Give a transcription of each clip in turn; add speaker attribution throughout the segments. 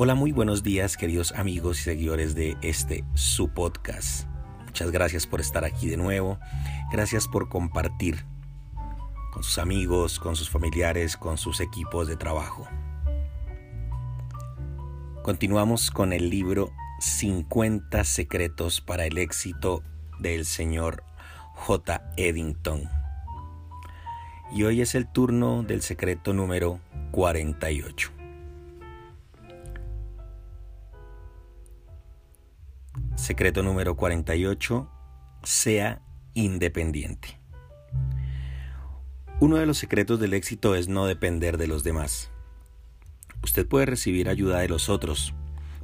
Speaker 1: Hola, muy buenos días queridos amigos y seguidores de este su podcast. Muchas gracias por estar aquí de nuevo. Gracias por compartir con sus amigos, con sus familiares, con sus equipos de trabajo. Continuamos con el libro 50 secretos para el éxito del señor J. Eddington. Y hoy es el turno del secreto número 48. Secreto número 48. Sea independiente. Uno de los secretos del éxito es no depender de los demás. Usted puede recibir ayuda de los otros,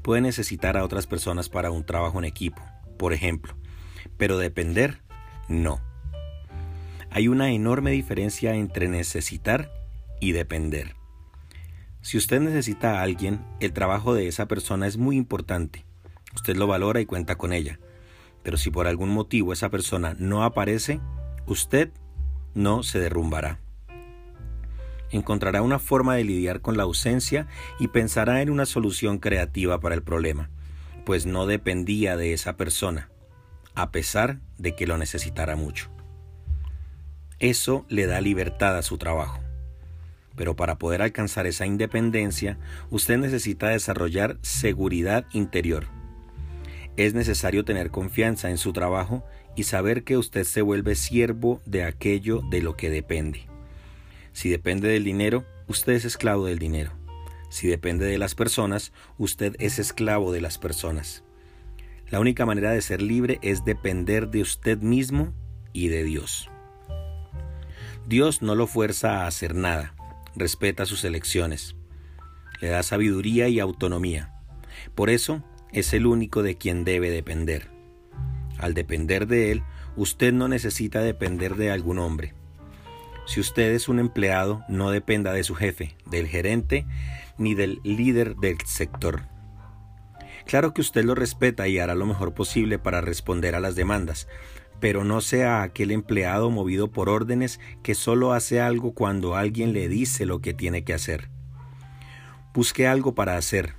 Speaker 1: puede necesitar a otras personas para un trabajo en equipo, por ejemplo, pero depender, no. Hay una enorme diferencia entre necesitar y depender. Si usted necesita a alguien, el trabajo de esa persona es muy importante Usted lo valora y cuenta con ella. Pero si por algún motivo esa persona no aparece, usted no se derrumbará. Encontrará una forma de lidiar con la ausencia y pensará en una solución creativa para el problema, pues no dependía de esa persona, a pesar de que lo necesitara mucho. Eso le da libertad a su trabajo. Pero para poder alcanzar esa independencia, usted necesita desarrollar seguridad interior es necesario tener confianza en su trabajo y saber que usted se vuelve siervo de aquello de lo que depende. Si depende del dinero, usted es esclavo del dinero. Si depende de las personas, usted es esclavo de las personas. La única manera de ser libre es depender de usted mismo y de Dios. Dios no lo fuerza a hacer nada, respeta sus elecciones, le da sabiduría y autonomía. Por eso, es el único de quien debe depender. Al depender de él, usted no necesita depender de algún hombre. Si usted es un empleado, no dependa de su jefe, del gerente, ni del líder del sector. Claro que usted lo respeta y hará lo mejor posible para responder a las demandas, pero no sea aquel empleado movido por órdenes que solo hace algo cuando alguien le dice lo que tiene que hacer. Busque algo para hacer,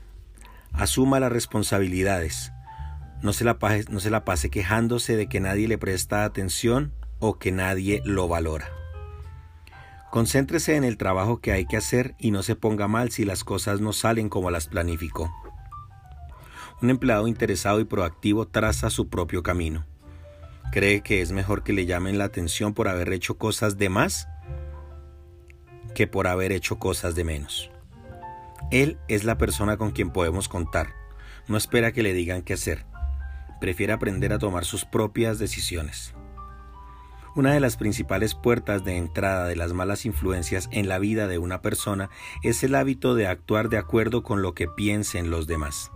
Speaker 1: Asuma las responsabilidades. No se, la pase, quejándose de que nadie le presta atención o que nadie lo valora. Concéntrese en el trabajo que hay que hacer y no se ponga mal si las cosas no salen como las planificó. Un empleado interesado y proactivo traza su propio camino. ¿Cree que es mejor que le llamen la atención por haber hecho cosas de más que por haber hecho cosas de menos? Él es la persona con quien podemos contar. No espera que le digan qué hacer. Prefiere aprender a tomar sus propias decisiones. Una de las principales puertas de entrada de las malas influencias en la vida de una persona es el hábito de actuar de acuerdo con lo que piensen los demás.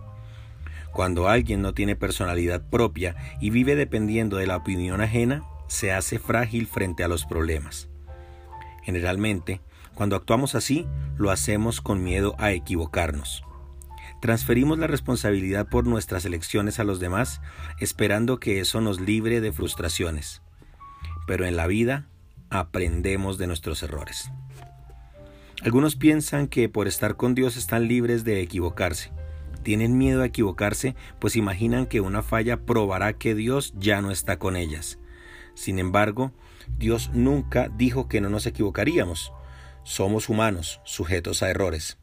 Speaker 1: Cuando alguien no tiene personalidad propia y vive dependiendo de la opinión ajena, se hace frágil frente a los problemas. Generalmente, cuando actuamos así, lo hacemos con miedo a equivocarnos. Transferimos la responsabilidad por nuestras elecciones a los demás, esperando que eso nos libre de frustraciones. Pero en la vida aprendemos de nuestros errores. Algunos piensan que por estar con Dios están libres de equivocarse. Tienen miedo a equivocarse, pues imaginan que una falla probará que Dios ya no está con ellas. Sin embargo, Dios nunca dijo que no nos equivocaríamos. Somos humanos, sujetos a errores.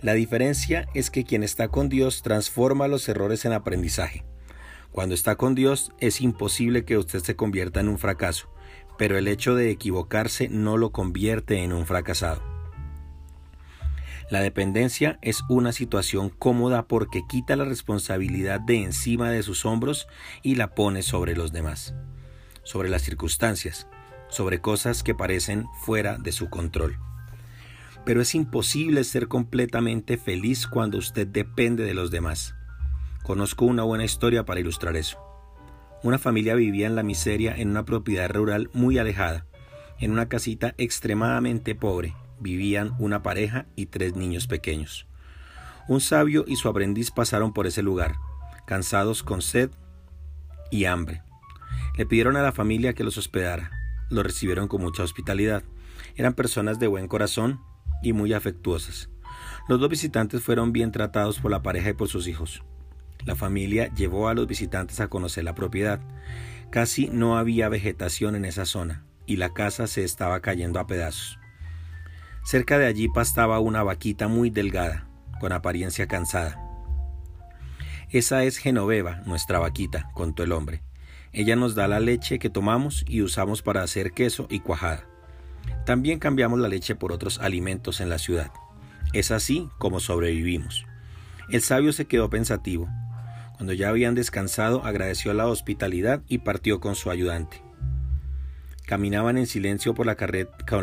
Speaker 1: La diferencia es que quien está con Dios transforma los errores en aprendizaje. Cuando está con Dios es imposible que usted se convierta en un fracaso, pero el hecho de equivocarse no lo convierte en un fracasado. La dependencia es una situación cómoda porque quita la responsabilidad de encima de sus hombros y la pone sobre los demás, sobre las circunstancias, sobre cosas que parecen fuera de su control. Pero es imposible ser completamente feliz cuando usted depende de los demás. Conozco una buena historia para ilustrar eso. Una familia vivía en la miseria en una propiedad rural muy alejada. En una casita extremadamente pobre vivían una pareja y tres niños pequeños. Un sabio y su aprendiz pasaron por ese lugar, cansados con sed y hambre. Le pidieron a la familia que los hospedara. Lo recibieron con mucha hospitalidad. Eran personas de buen corazón y muy afectuosas. Los dos visitantes fueron bien tratados por la pareja y por sus hijos. La familia llevó a los visitantes a conocer la propiedad. Casi no había vegetación en esa zona y la casa se estaba cayendo a pedazos. Cerca de allí pastaba una vaquita muy delgada, con apariencia cansada. Esa es Genoveva, nuestra vaquita, contó el hombre. Ella nos da la leche que tomamos y usamos para hacer queso y cuajada. También cambiamos la leche por otros alimentos en la ciudad. Es así como sobrevivimos. El sabio se quedó pensativo. Cuando ya habían descansado, agradeció la hospitalidad y partió con su ayudante. Caminaban en silencio por la,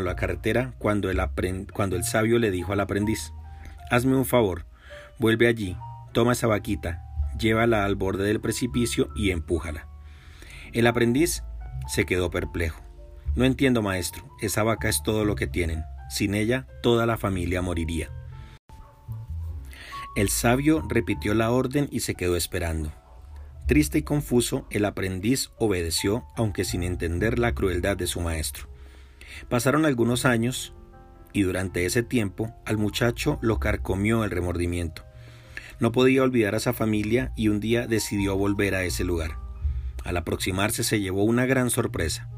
Speaker 1: la carretera cuando el, cuando el sabio le dijo al aprendiz, Hazme un favor, vuelve allí, toma esa vaquita, llévala al borde del precipicio y empújala. El aprendiz se quedó perplejo. No entiendo, maestro, esa vaca es todo lo que tienen. Sin ella, toda la familia moriría. El sabio repitió la orden y se quedó esperando. Triste y confuso, el aprendiz obedeció, aunque sin entender la crueldad de su maestro. Pasaron algunos años, y durante ese tiempo al muchacho lo carcomió el remordimiento. No podía olvidar a esa familia y un día decidió volver a ese lugar. Al aproximarse se llevó una gran sorpresa.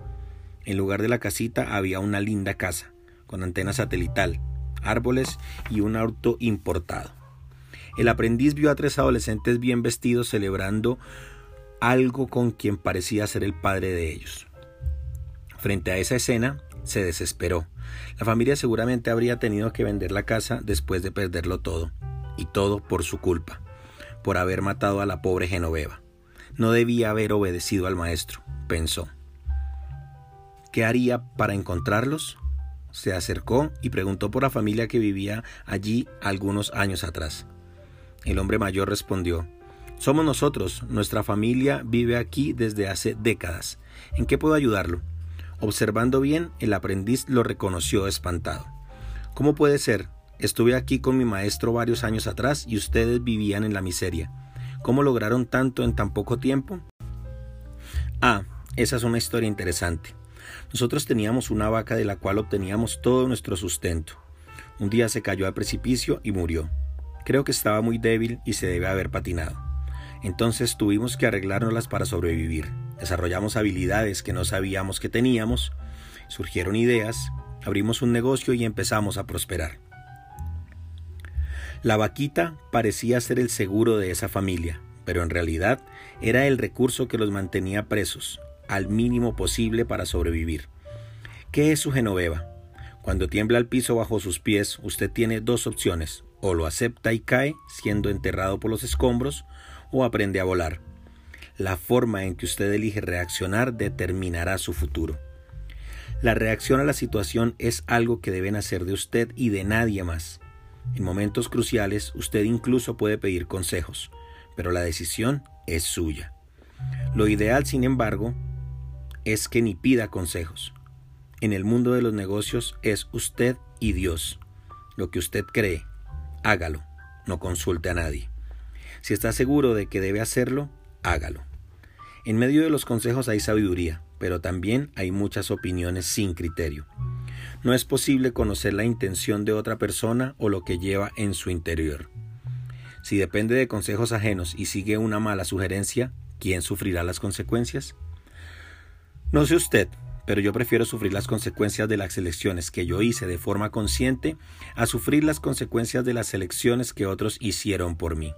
Speaker 1: En lugar de la casita había una linda casa, con antena satelital, árboles y un auto importado. El aprendiz vio a tres adolescentes bien vestidos celebrando algo con quien parecía ser el padre de ellos. Frente a esa escena, se desesperó. La familia seguramente habría tenido que vender la casa después de perderlo todo, y todo por su culpa, por haber matado a la pobre Genoveva. No debía haber obedecido al maestro, pensó. ¿Qué haría para encontrarlos? Se acercó y preguntó por la familia que vivía allí algunos años atrás. El hombre mayor respondió, Somos nosotros, nuestra familia vive aquí desde hace décadas. ¿En qué puedo ayudarlo? Observando bien, el aprendiz lo reconoció espantado. ¿Cómo puede ser? Estuve aquí con mi maestro varios años atrás y ustedes vivían en la miseria. ¿Cómo lograron tanto en tan poco tiempo? Ah, esa es una historia interesante. Nosotros teníamos una vaca de la cual obteníamos todo nuestro sustento. Un día se cayó al precipicio y murió. Creo que estaba muy débil y se debe haber patinado. Entonces tuvimos que arreglárnoslas para sobrevivir. Desarrollamos habilidades que no sabíamos que teníamos, surgieron ideas, abrimos un negocio y empezamos a prosperar. La vaquita parecía ser el seguro de esa familia, pero en realidad era el recurso que los mantenía presos, al mínimo posible para sobrevivir. ¿Qué es su Genoveva? Cuando tiembla el piso bajo sus pies, usted tiene dos opciones, o lo acepta y cae, siendo enterrado por los escombros, o aprende a volar. La forma en que usted elige reaccionar determinará su futuro. La reacción a la situación es algo que deben hacer de usted y de nadie más. En momentos cruciales usted incluso puede pedir consejos, pero la decisión es suya. Lo ideal, sin embargo, es que ni pida consejos. En el mundo de los negocios es usted y Dios. Lo que usted cree, hágalo, no consulte a nadie. Si está seguro de que debe hacerlo, hágalo. En medio de los consejos hay sabiduría, pero también hay muchas opiniones sin criterio. No es posible conocer la intención de otra persona o lo que lleva en su interior. Si depende de consejos ajenos y sigue una mala sugerencia, ¿quién sufrirá las consecuencias? No sé usted, pero yo prefiero sufrir las consecuencias de las elecciones que yo hice de forma consciente a sufrir las consecuencias de las elecciones que otros hicieron por mí.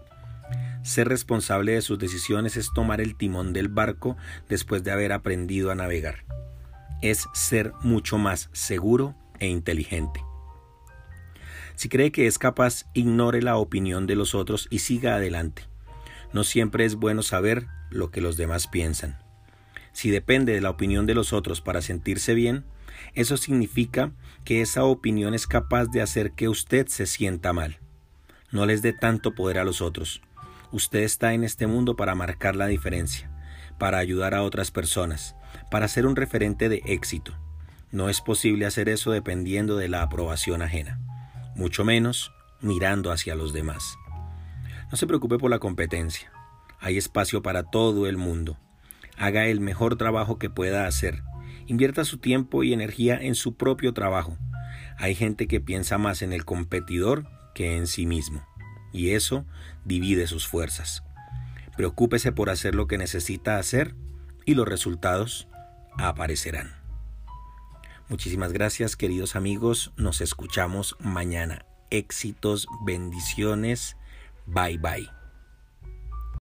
Speaker 1: Ser responsable de sus decisiones es tomar el timón del barco después de haber aprendido a navegar. Es ser mucho más seguro e inteligente. Si cree que es capaz, ignore la opinión de los otros y siga adelante. No siempre es bueno saber lo que los demás piensan. Si depende de la opinión de los otros para sentirse bien, eso significa que esa opinión es capaz de hacer que usted se sienta mal. No les dé tanto poder a los otros. Usted está en este mundo para marcar la diferencia, para ayudar a otras personas, para ser un referente de éxito. No es posible hacer eso dependiendo de la aprobación ajena, mucho menos mirando hacia los demás. No se preocupe por la competencia. Hay espacio para todo el mundo haga el mejor trabajo que pueda hacer. Invierta su tiempo y energía en su propio trabajo. Hay gente que piensa más en el competidor que en sí mismo, y eso divide sus fuerzas. Preocúpese por hacer lo que necesita hacer y los resultados aparecerán. Muchísimas gracias queridos amigos, nos escuchamos mañana. Éxitos, bendiciones, bye bye.